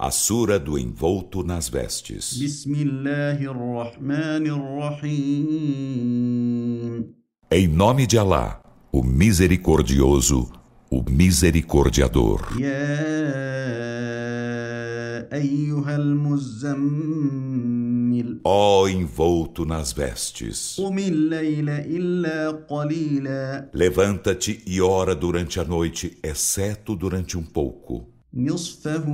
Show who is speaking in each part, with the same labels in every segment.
Speaker 1: A Sura do Envolto nas Vestes. Em nome de Alá, o Misericordioso, o Misericordiador. Ó oh, envolto nas vestes. Levanta-te e ora durante a noite, exceto durante um pouco.
Speaker 2: نصفه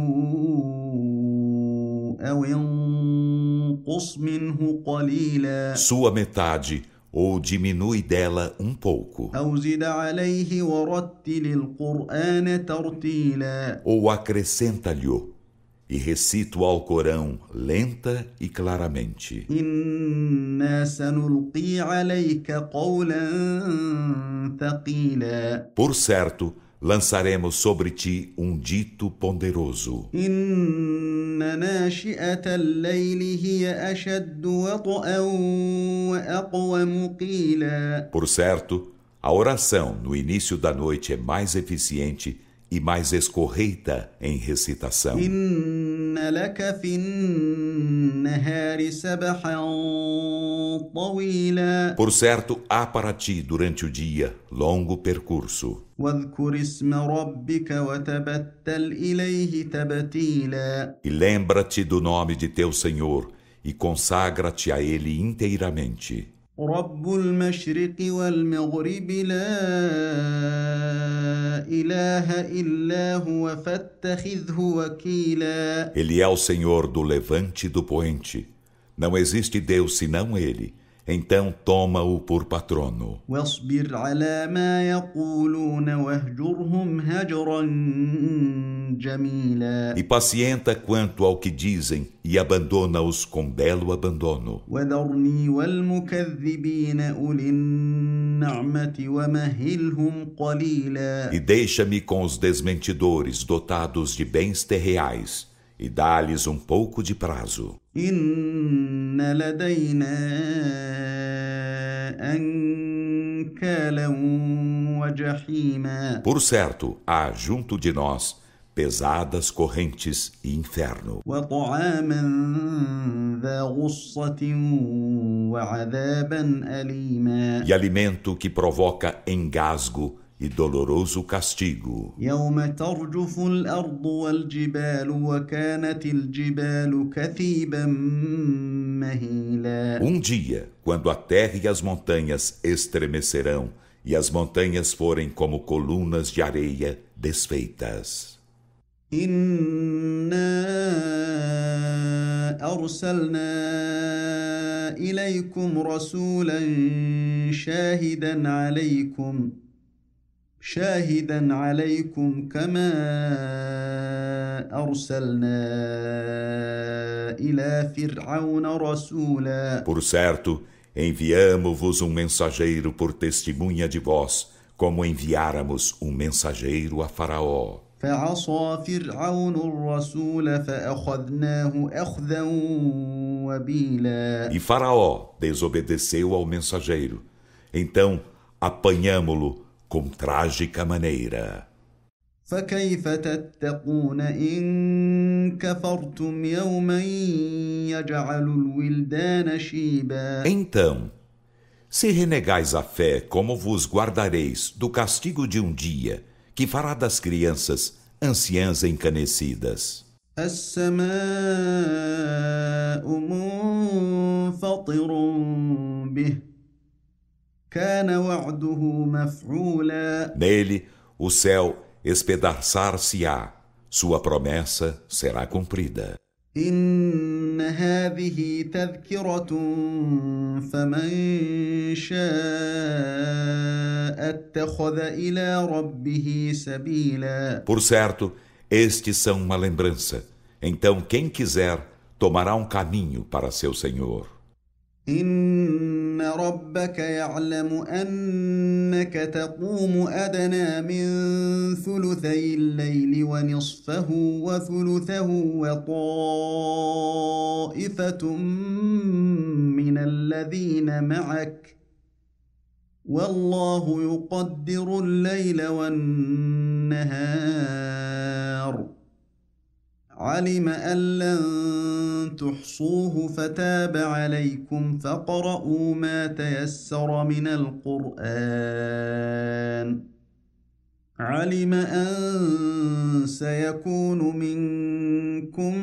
Speaker 2: أو انقص منه قليلا
Speaker 1: Sua metade, ou diminui dela um pouco,
Speaker 2: أو زد عليه ورتل القرآن ترتيلا
Speaker 1: ou acrescenta-lhe e recita o Alcorão lenta e claramente.
Speaker 2: إنا سنلقي عليك قولا ثقيلا
Speaker 1: Por certo, lançaremos sobre ti um dito ponderoso. Por certo, a oração no início da noite é mais eficiente e mais escorreita em recitação.
Speaker 2: إن لك في النهار سبحا طويلا
Speaker 1: Por certo, há para ti durante o dia longo percurso.
Speaker 2: واذكر اسم ربك وتبتل إليه تبتيلا
Speaker 1: E lembra-te do nome de teu Senhor e consagra-te a Ele inteiramente.
Speaker 2: رب المشرق والمغرب لا
Speaker 1: ele é o Senhor do levante e do poente. Não existe Deus senão Ele. Então toma-o por patrono. E pacienta quanto ao que dizem e abandona-os com belo abandono. E deixa-me com os desmentidores dotados de bens terreais e dá-lhes um pouco de prazo.
Speaker 2: إن لدينا أنكالا وجحيما
Speaker 1: Por certo, há junto de nós pesadas correntes e inferno,
Speaker 2: وطعاما ذا غصة وعذابا أليما
Speaker 1: e alimento que provoca engasgo e doloroso castigo.
Speaker 2: يوم ترجف الأرض والجبال وكانت الجبال كثيبا مهيلا
Speaker 1: Um dia, quando a terra e as montanhas estremecerão e as montanhas forem como colunas de areia desfeitas.
Speaker 2: إنا أرسلنا إليكم رسولا شاهدا عليكم شاهدا عليكم كما أرسلنا إلى فرعون رسولا
Speaker 1: Por certo, enviamo-vos um mensageiro por testemunha de vós, como enviáramos um mensageiro a Faraó.
Speaker 2: فعصى فرعون الرسول فأخذناه أخذا وبيلا
Speaker 1: E Faraó desobedeceu ao mensageiro. Então apanhamo-lo com trágica maneira.
Speaker 2: فكيف تتقون إن كفرتم يوما يجعل الولدان شيبا
Speaker 1: Então, se renegais a fé, como vos guardareis do castigo de um dia que fará das crianças anciãs encanecidas?
Speaker 2: السماء منفطر به كان وعده مفعولا
Speaker 1: Nele, o céu espedaçar-se-á, sua promessa será cumprida.
Speaker 2: إن هذه تذكرة فمن شاء اتخذ إلى ربه سبيلا
Speaker 1: Por certo, estes são uma lembrança. Então, quem quiser, tomará um caminho para seu Senhor.
Speaker 2: إن ربك يعلم أنك تقوم أدنى من ثلثي الليل ونصفه وثلثه وطائفة من الذين معك والله يقدر الليل والنهار. علم أن لن تحصوه فتاب عليكم فقرؤوا ما تيسر من القرآن. علم أن سيكون منكم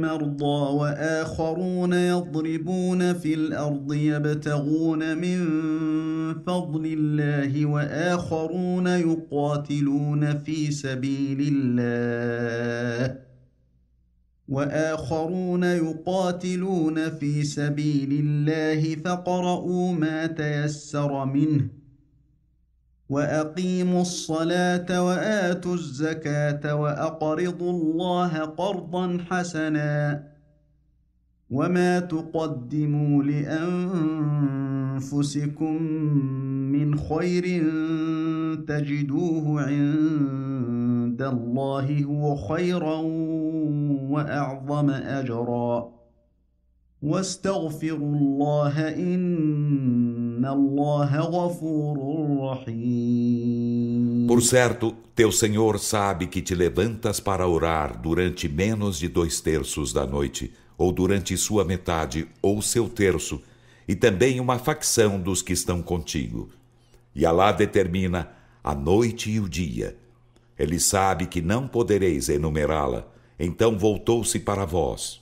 Speaker 2: مرضى وآخرون يضربون في الأرض يبتغون من فضل الله وآخرون يقاتلون في سبيل الله. وآخرون يقاتلون في سبيل الله فقرؤوا ما تيسر منه وأقيموا الصلاة وآتوا الزكاة وأقرضوا الله قرضا حسنا وما تقدموا لأنفسكم من خير تجدوه عند الله هو خيرا واعظم اجرا واستغفروا الله ان
Speaker 1: Por certo, teu Senhor sabe que te levantas para orar durante menos de dois terços da noite, ou durante sua metade, ou seu terço, e também uma facção dos que estão contigo. E Alá determina a noite e o dia. Ele sabe que não podereis enumerá-la, então voltou-se para vós.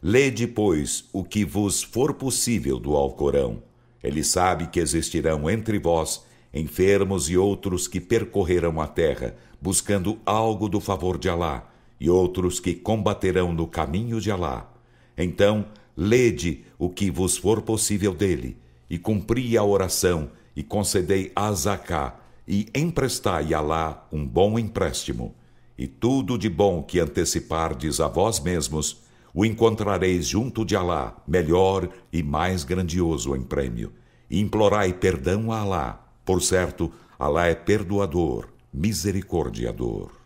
Speaker 1: Lede, pois, o que vos for possível do Alcorão ele sabe que existirão entre vós enfermos e outros que percorrerão a terra, buscando algo do favor de Alá, e outros que combaterão no caminho de Alá. Então, lede o que vos for possível dele, e cumpri a oração, e concedei a Zaká, e emprestai a Alá um bom empréstimo. E tudo de bom que antecipardes a vós mesmos, o encontrareis junto de Alá, melhor e mais grandioso em prêmio. E implorai perdão a Alá. Por certo, Alá é perdoador, misericordiador.